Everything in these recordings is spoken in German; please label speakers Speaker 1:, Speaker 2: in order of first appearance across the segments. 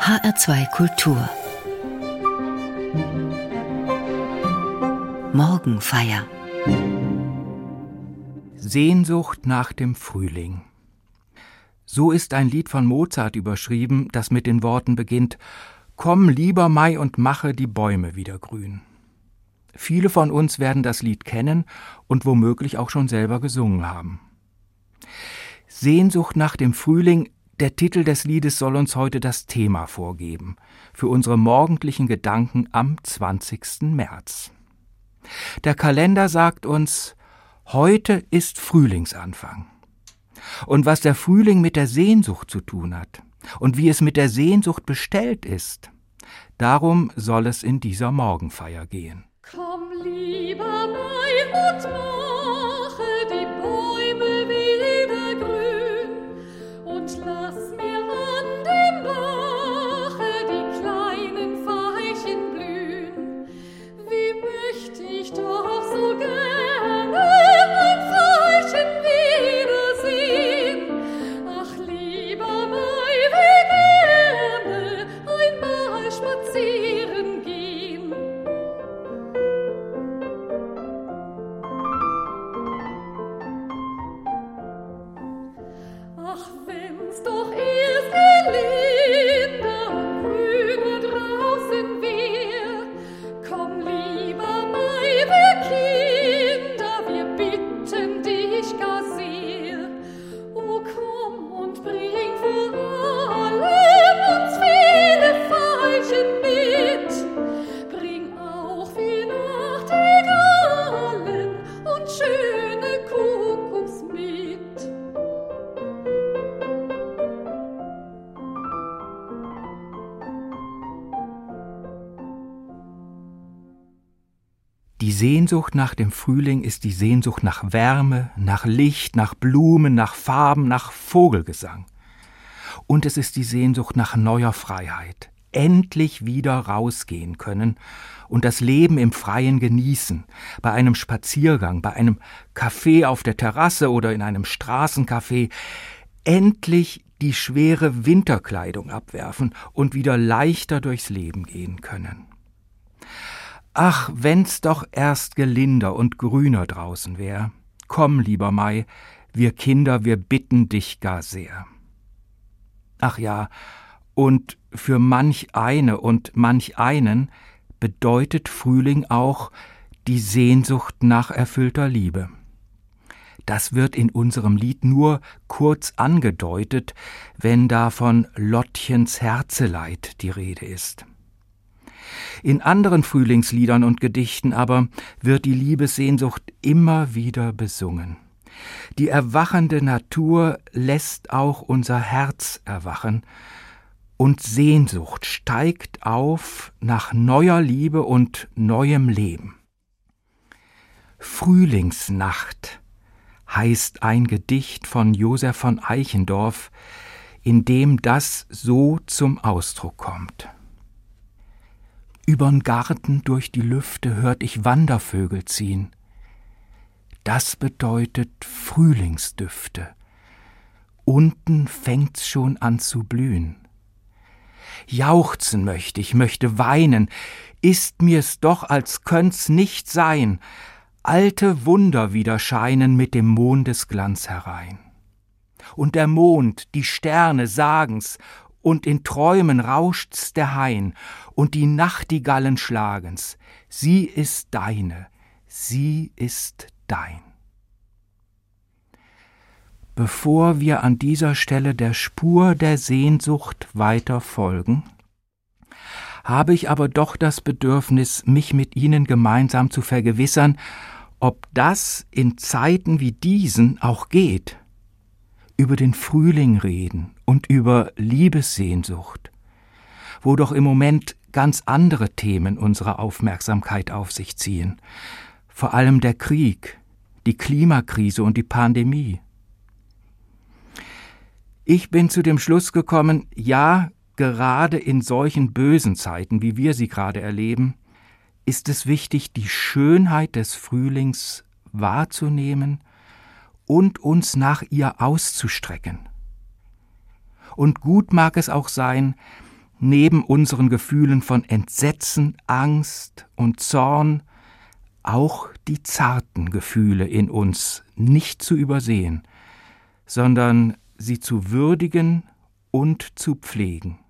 Speaker 1: HR2 Kultur Morgenfeier
Speaker 2: Sehnsucht nach dem Frühling. So ist ein Lied von Mozart überschrieben, das mit den Worten beginnt Komm, lieber Mai, und mache die Bäume wieder grün. Viele von uns werden das Lied kennen und womöglich auch schon selber gesungen haben. Sehnsucht nach dem Frühling, der Titel des Liedes soll uns heute das Thema vorgeben, für unsere morgendlichen Gedanken am 20. März. Der Kalender sagt uns, heute ist Frühlingsanfang. Und was der Frühling mit der Sehnsucht zu tun hat und wie es mit der Sehnsucht bestellt ist, darum soll es in dieser Morgenfeier gehen.
Speaker 3: Komm lieber Mai und mache
Speaker 2: Sehnsucht nach dem Frühling ist die Sehnsucht nach Wärme, nach Licht, nach Blumen, nach Farben, nach Vogelgesang. Und es ist die Sehnsucht nach neuer Freiheit, endlich wieder rausgehen können und das Leben im Freien genießen, bei einem Spaziergang, bei einem Kaffee auf der Terrasse oder in einem Straßencafé, endlich die schwere Winterkleidung abwerfen und wieder leichter durchs Leben gehen können. Ach, wenn's doch erst gelinder und grüner draußen wär. Komm, lieber Mai, wir Kinder, wir bitten dich gar sehr. Ach ja, und für manch eine und manch einen bedeutet Frühling auch die Sehnsucht nach erfüllter Liebe. Das wird in unserem Lied nur kurz angedeutet, wenn da von Lottchens Herzeleid die Rede ist. In anderen Frühlingsliedern und Gedichten aber wird die Liebessehnsucht immer wieder besungen. Die erwachende Natur lässt auch unser Herz erwachen, und Sehnsucht steigt auf nach neuer Liebe und neuem Leben. Frühlingsnacht heißt ein Gedicht von Josef von Eichendorff, in dem das so zum Ausdruck kommt. Übern Garten durch die Lüfte hört ich Wandervögel ziehen. Das bedeutet Frühlingsdüfte. Unten fängt's schon an zu blühen. Jauchzen möchte ich, möchte weinen, ist mir's doch, als könnt's nicht sein, alte Wunder wieder scheinen mit dem Mondesglanz herein. Und der Mond, die Sterne sagen's, und in Träumen rauscht's der Hain, und die Nachtigallen schlagen's. Sie ist deine, sie ist dein. Bevor wir an dieser Stelle der Spur der Sehnsucht weiter folgen, habe ich aber doch das Bedürfnis, mich mit Ihnen gemeinsam zu vergewissern, ob das in Zeiten wie diesen auch geht. Über den Frühling reden und über Liebessehnsucht, wo doch im Moment ganz andere Themen unsere Aufmerksamkeit auf sich ziehen, vor allem der Krieg, die Klimakrise und die Pandemie. Ich bin zu dem Schluss gekommen, ja, gerade in solchen bösen Zeiten, wie wir sie gerade erleben, ist es wichtig, die Schönheit des Frühlings wahrzunehmen und uns nach ihr auszustrecken. Und gut mag es auch sein, neben unseren Gefühlen von Entsetzen, Angst und Zorn auch die zarten Gefühle in uns nicht zu übersehen, sondern sie zu würdigen und zu pflegen.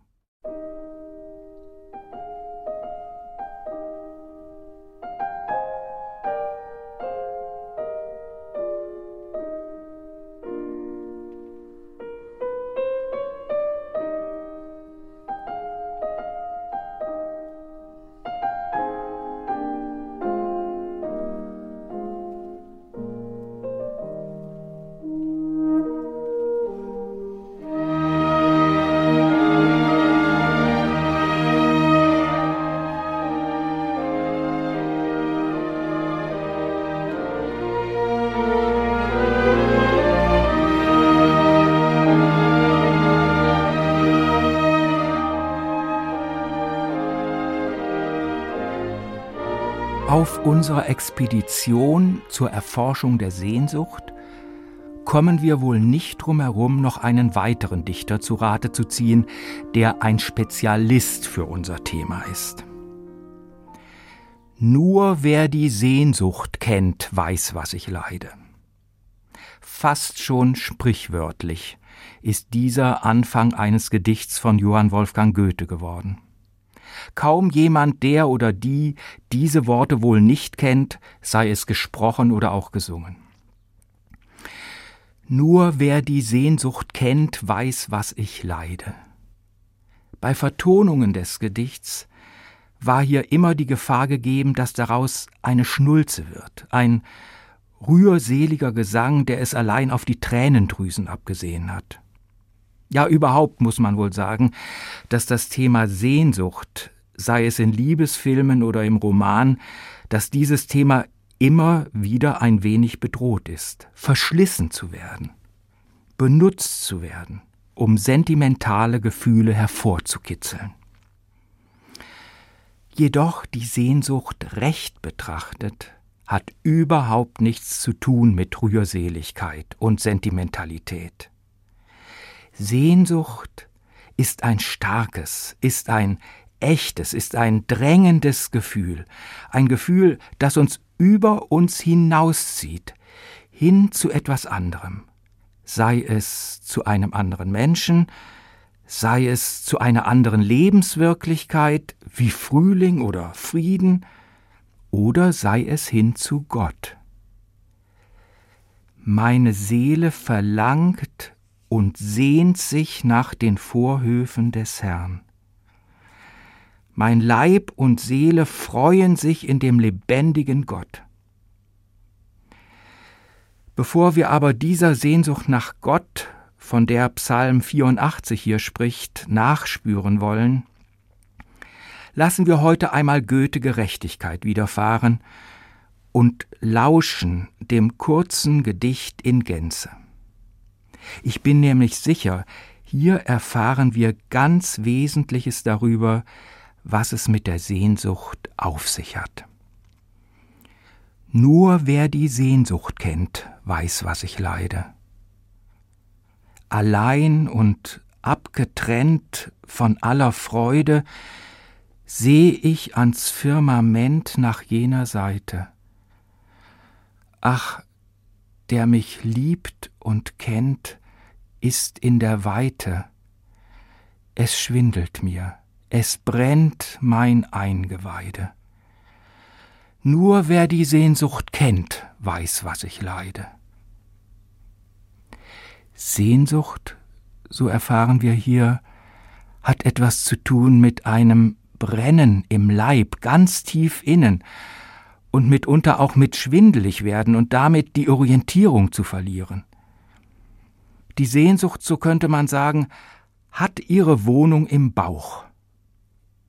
Speaker 2: Unserer Expedition zur Erforschung der Sehnsucht kommen wir wohl nicht drum herum, noch einen weiteren Dichter zu Rate zu ziehen, der ein Spezialist für unser Thema ist. Nur wer die Sehnsucht kennt, weiß, was ich leide. Fast schon sprichwörtlich ist dieser Anfang eines Gedichts von Johann Wolfgang Goethe geworden. Kaum jemand, der oder die diese Worte wohl nicht kennt, sei es gesprochen oder auch gesungen. Nur wer die Sehnsucht kennt, weiß, was ich leide. Bei Vertonungen des Gedichts war hier immer die Gefahr gegeben, dass daraus eine Schnulze wird, ein rührseliger Gesang, der es allein auf die Tränendrüsen abgesehen hat. Ja, überhaupt muss man wohl sagen, dass das Thema Sehnsucht, sei es in Liebesfilmen oder im Roman, dass dieses Thema immer wieder ein wenig bedroht ist, verschlissen zu werden, benutzt zu werden, um sentimentale Gefühle hervorzukitzeln. Jedoch die Sehnsucht recht betrachtet hat überhaupt nichts zu tun mit Rührseligkeit und Sentimentalität. Sehnsucht ist ein starkes, ist ein echtes, ist ein drängendes Gefühl, ein Gefühl, das uns über uns hinauszieht, hin zu etwas anderem, sei es zu einem anderen Menschen, sei es zu einer anderen Lebenswirklichkeit wie Frühling oder Frieden, oder sei es hin zu Gott. Meine Seele verlangt und sehnt sich nach den Vorhöfen des Herrn. Mein Leib und Seele freuen sich in dem lebendigen Gott. Bevor wir aber dieser Sehnsucht nach Gott, von der Psalm 84 hier spricht, nachspüren wollen, lassen wir heute einmal Goethe Gerechtigkeit widerfahren und lauschen dem kurzen Gedicht in Gänze. Ich bin nämlich sicher, hier erfahren wir ganz Wesentliches darüber, was es mit der Sehnsucht auf sich hat. Nur wer die Sehnsucht kennt, weiß, was ich leide. Allein und abgetrennt von aller Freude seh ich ans Firmament nach jener Seite. Ach, der mich liebt und kennt, ist in der Weite. Es schwindelt mir, es brennt mein Eingeweide. Nur wer die Sehnsucht kennt, weiß, was ich leide. Sehnsucht, so erfahren wir hier, hat etwas zu tun mit einem Brennen im Leib, ganz tief innen, und mitunter auch mit schwindelig werden und damit die Orientierung zu verlieren. Die Sehnsucht, so könnte man sagen, hat ihre Wohnung im Bauch.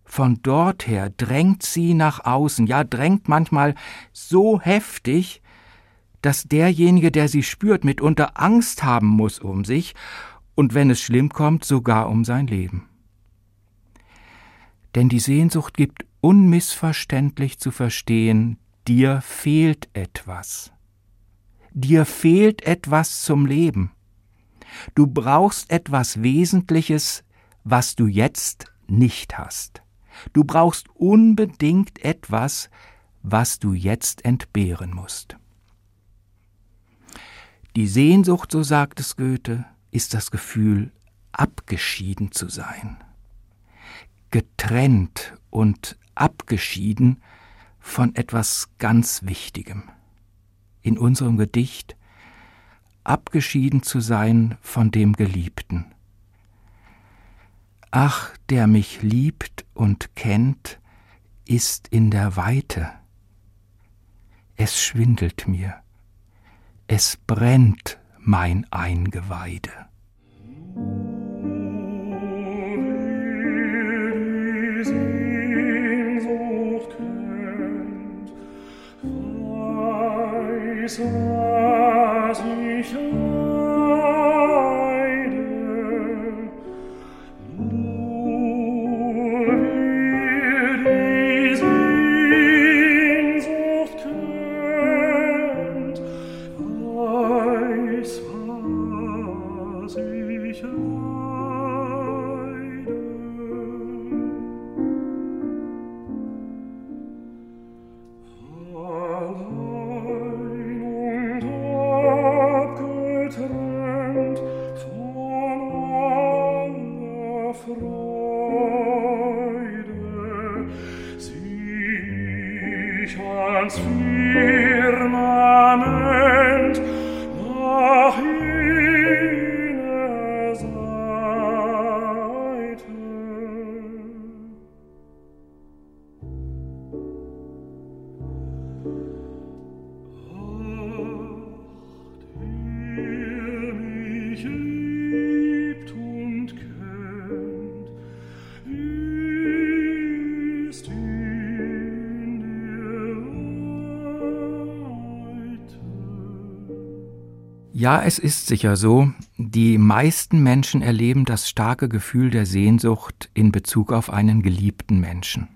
Speaker 2: Von dort her drängt sie nach außen, ja drängt manchmal so heftig, dass derjenige, der sie spürt, mitunter Angst haben muss um sich und wenn es schlimm kommt, sogar um sein Leben. Denn die Sehnsucht gibt unmissverständlich zu verstehen, dir fehlt etwas. Dir fehlt etwas zum Leben. Du brauchst etwas Wesentliches, was du jetzt nicht hast. Du brauchst unbedingt etwas, was du jetzt entbehren musst. Die Sehnsucht, so sagt es Goethe, ist das Gefühl, abgeschieden zu sein. Getrennt und abgeschieden von etwas ganz Wichtigem. In unserem Gedicht abgeschieden zu sein von dem Geliebten. Ach, der mich liebt und kennt, ist in der Weite. Es schwindelt mir, es brennt mein Eingeweide.
Speaker 3: was ich
Speaker 2: Ja, es ist sicher so, die meisten Menschen erleben das starke Gefühl der Sehnsucht in Bezug auf einen geliebten Menschen.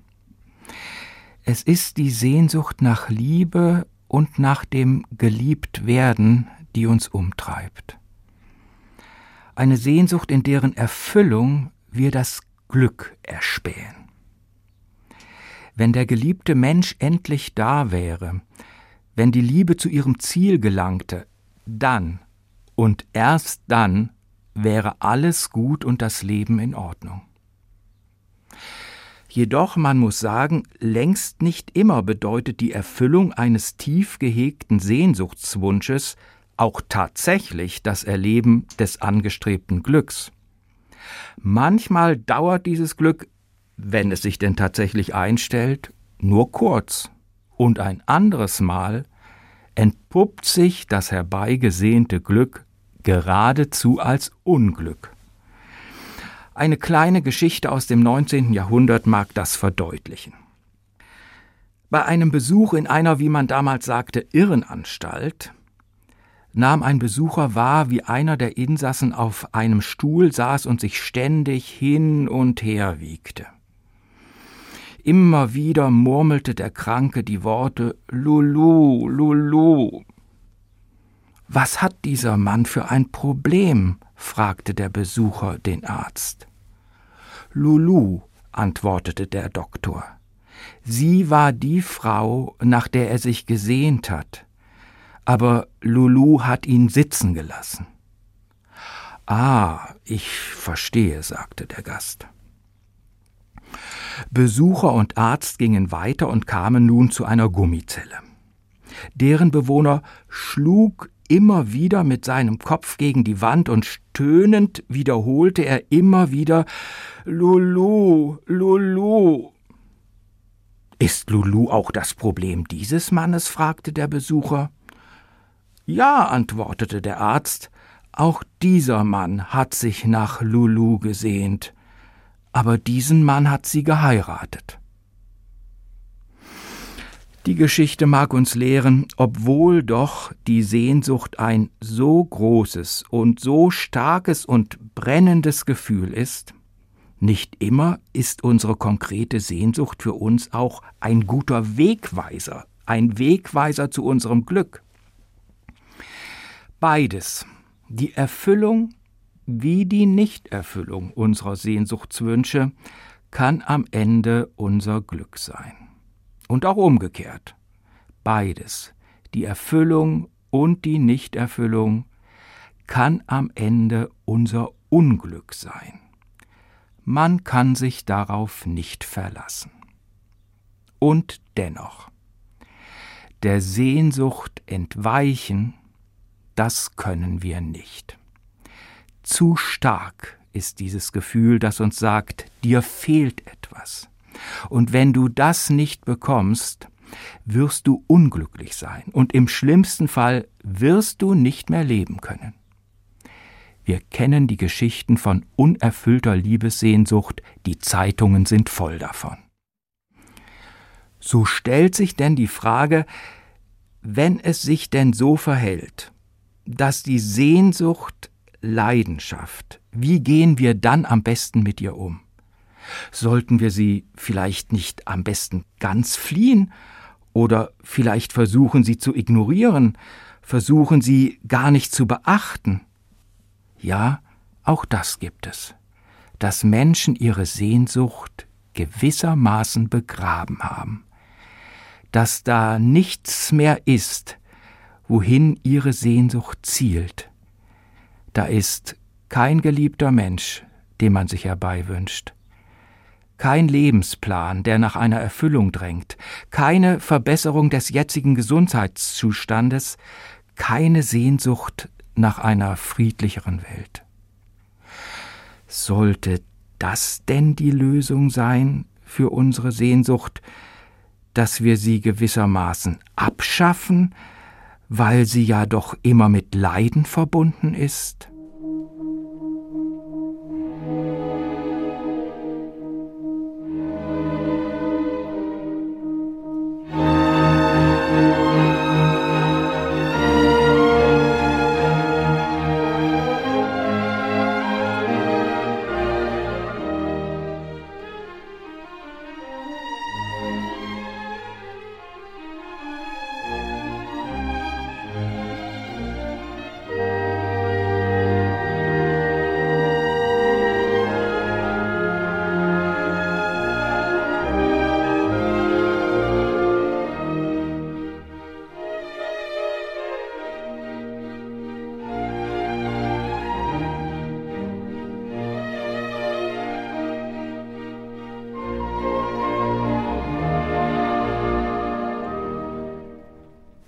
Speaker 2: Es ist die Sehnsucht nach Liebe und nach dem Geliebtwerden, die uns umtreibt. Eine Sehnsucht, in deren Erfüllung wir das Glück erspähen. Wenn der geliebte Mensch endlich da wäre, wenn die Liebe zu ihrem Ziel gelangte, dann und erst dann wäre alles gut und das Leben in Ordnung. Jedoch, man muss sagen, längst nicht immer bedeutet die Erfüllung eines tief gehegten Sehnsuchtswunsches auch tatsächlich das Erleben des angestrebten Glücks. Manchmal dauert dieses Glück, wenn es sich denn tatsächlich einstellt, nur kurz, und ein anderes Mal entpuppt sich das herbeigesehnte Glück geradezu als Unglück. Eine kleine Geschichte aus dem 19. Jahrhundert mag das verdeutlichen. Bei einem Besuch in einer, wie man damals sagte, Irrenanstalt nahm ein Besucher wahr, wie einer der Insassen auf einem Stuhl saß und sich ständig hin und her wiegte. Immer wieder murmelte der Kranke die Worte Lulu, Lulu. Was hat dieser Mann für ein Problem? fragte der Besucher den Arzt. Lulu, antwortete der Doktor. Sie war die Frau, nach der er sich gesehnt hat. Aber Lulu hat ihn sitzen gelassen. Ah, ich verstehe, sagte der Gast. Besucher und Arzt gingen weiter und kamen nun zu einer Gummizelle. Deren Bewohner schlug immer wieder mit seinem Kopf gegen die Wand und stöhnend wiederholte er immer wieder Lulu, Lulu. Ist Lulu auch das Problem dieses Mannes? fragte der Besucher. Ja, antwortete der Arzt, auch dieser Mann hat sich nach Lulu gesehnt aber diesen Mann hat sie geheiratet. Die Geschichte mag uns lehren, obwohl doch die Sehnsucht ein so großes und so starkes und brennendes Gefühl ist, nicht immer ist unsere konkrete Sehnsucht für uns auch ein guter Wegweiser, ein Wegweiser zu unserem Glück. Beides, die Erfüllung wie die Nichterfüllung unserer Sehnsuchtswünsche kann am Ende unser Glück sein. Und auch umgekehrt. Beides, die Erfüllung und die Nichterfüllung, kann am Ende unser Unglück sein. Man kann sich darauf nicht verlassen. Und dennoch, der Sehnsucht entweichen, das können wir nicht. Zu stark ist dieses Gefühl, das uns sagt, dir fehlt etwas. Und wenn du das nicht bekommst, wirst du unglücklich sein und im schlimmsten Fall wirst du nicht mehr leben können. Wir kennen die Geschichten von unerfüllter Liebessehnsucht, die Zeitungen sind voll davon. So stellt sich denn die Frage, wenn es sich denn so verhält, dass die Sehnsucht Leidenschaft, wie gehen wir dann am besten mit ihr um? Sollten wir sie vielleicht nicht am besten ganz fliehen oder vielleicht versuchen sie zu ignorieren, versuchen sie gar nicht zu beachten? Ja, auch das gibt es, dass Menschen ihre Sehnsucht gewissermaßen begraben haben, dass da nichts mehr ist, wohin ihre Sehnsucht zielt. Da ist kein geliebter Mensch, den man sich herbeiwünscht, kein Lebensplan, der nach einer Erfüllung drängt, keine Verbesserung des jetzigen Gesundheitszustandes, keine Sehnsucht nach einer friedlicheren Welt. Sollte das denn die Lösung sein für unsere Sehnsucht, dass wir sie gewissermaßen abschaffen, weil sie ja doch immer mit Leiden verbunden ist?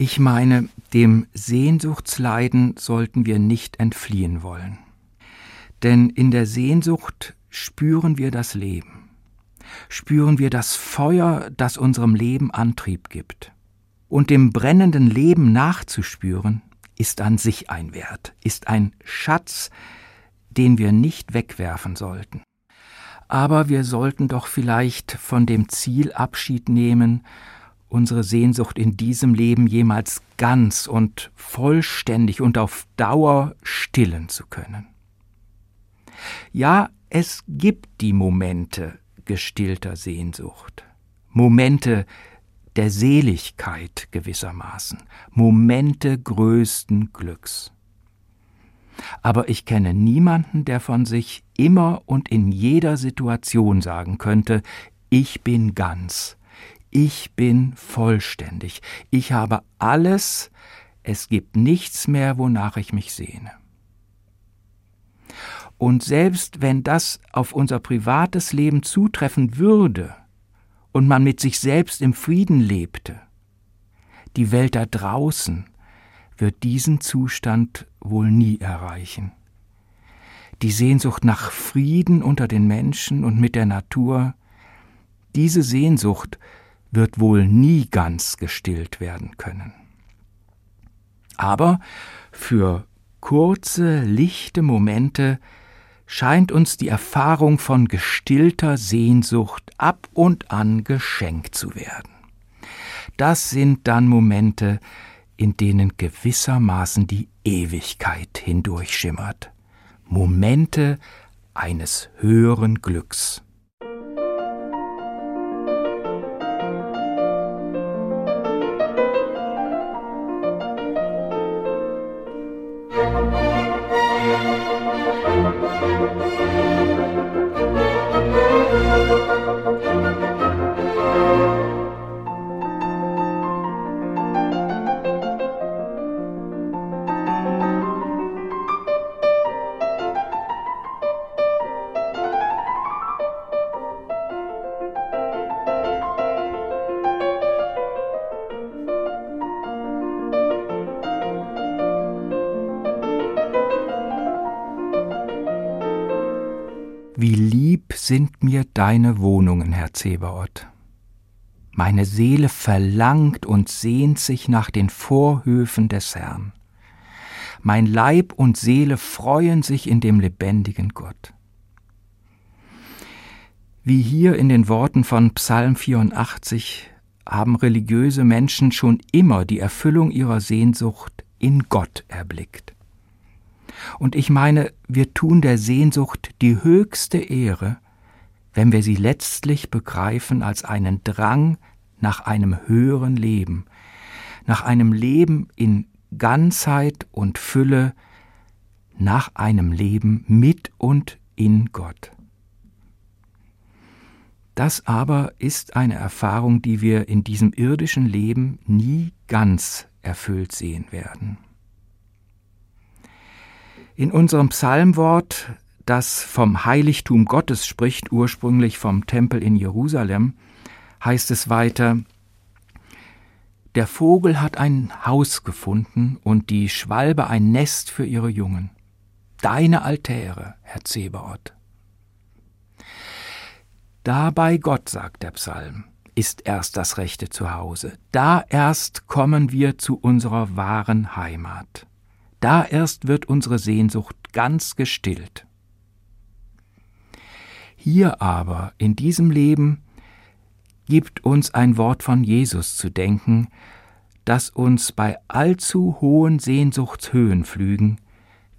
Speaker 2: Ich meine, dem Sehnsuchtsleiden sollten wir nicht entfliehen wollen. Denn in der Sehnsucht spüren wir das Leben, spüren wir das Feuer, das unserem Leben Antrieb gibt. Und dem brennenden Leben nachzuspüren, ist an sich ein Wert, ist ein Schatz, den wir nicht wegwerfen sollten. Aber wir sollten doch vielleicht von dem Ziel Abschied nehmen, unsere Sehnsucht in diesem Leben jemals ganz und vollständig und auf Dauer stillen zu können. Ja, es gibt die Momente gestillter Sehnsucht, Momente der Seligkeit gewissermaßen, Momente größten Glücks. Aber ich kenne niemanden, der von sich immer und in jeder Situation sagen könnte, ich bin ganz, ich bin vollständig, ich habe alles, es gibt nichts mehr, wonach ich mich sehne. Und selbst wenn das auf unser privates Leben zutreffen würde und man mit sich selbst im Frieden lebte, die Welt da draußen wird diesen Zustand wohl nie erreichen. Die Sehnsucht nach Frieden unter den Menschen und mit der Natur, diese Sehnsucht wird wohl nie ganz gestillt werden können. Aber für kurze, lichte Momente scheint uns die Erfahrung von gestillter Sehnsucht ab und an geschenkt zu werden. Das sind dann Momente, in denen gewissermaßen die Ewigkeit hindurchschimmert. Momente eines höheren Glücks. Sind mir deine Wohnungen, Herr Zebaoth. Meine Seele verlangt und sehnt sich nach den Vorhöfen des Herrn. Mein Leib und Seele freuen sich in dem lebendigen Gott. Wie hier in den Worten von Psalm 84 haben religiöse Menschen schon immer die Erfüllung ihrer Sehnsucht in Gott erblickt. Und ich meine, wir tun der Sehnsucht die höchste Ehre, wenn wir sie letztlich begreifen als einen Drang nach einem höheren Leben, nach einem Leben in Ganzheit und Fülle, nach einem Leben mit und in Gott. Das aber ist eine Erfahrung, die wir in diesem irdischen Leben nie ganz erfüllt sehen werden. In unserem Psalmwort, das vom Heiligtum Gottes spricht, ursprünglich vom Tempel in Jerusalem, heißt es weiter, der Vogel hat ein Haus gefunden und die Schwalbe ein Nest für ihre Jungen. Deine Altäre, Herr Zebaoth. Da bei Gott, sagt der Psalm, ist erst das rechte Zuhause. Da erst kommen wir zu unserer wahren Heimat. Da erst wird unsere Sehnsucht ganz gestillt. Hier aber, in diesem Leben, gibt uns ein Wort von Jesus zu denken, das uns bei allzu hohen Sehnsuchtshöhenflügen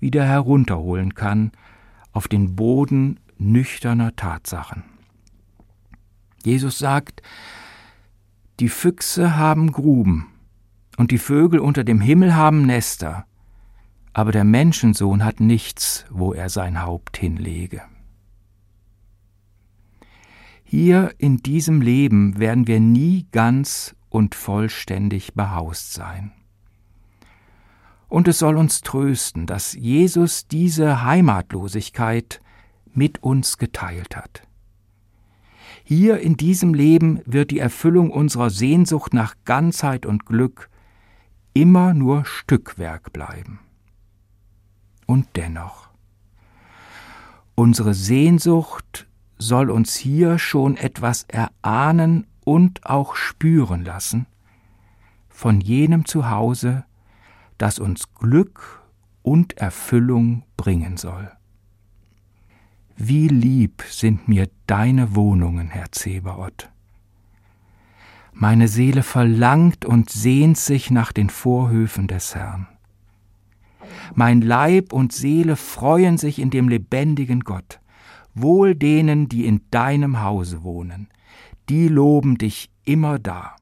Speaker 2: wieder herunterholen kann auf den Boden nüchterner Tatsachen. Jesus sagt, die Füchse haben Gruben und die Vögel unter dem Himmel haben Nester, aber der Menschensohn hat nichts, wo er sein Haupt hinlege. Hier in diesem Leben werden wir nie ganz und vollständig behaust sein. Und es soll uns trösten, dass Jesus diese Heimatlosigkeit mit uns geteilt hat. Hier in diesem Leben wird die Erfüllung unserer Sehnsucht nach Ganzheit und Glück immer nur Stückwerk bleiben. Und dennoch, unsere Sehnsucht soll uns hier schon etwas erahnen und auch spüren lassen von jenem Zuhause, das uns Glück und Erfüllung bringen soll. Wie lieb sind mir deine Wohnungen, Herr Zebaoth. Meine Seele verlangt und sehnt sich nach den Vorhöfen des Herrn. Mein Leib und Seele freuen sich in dem lebendigen Gott. Wohl denen, die in deinem Hause wohnen, die loben dich immer da.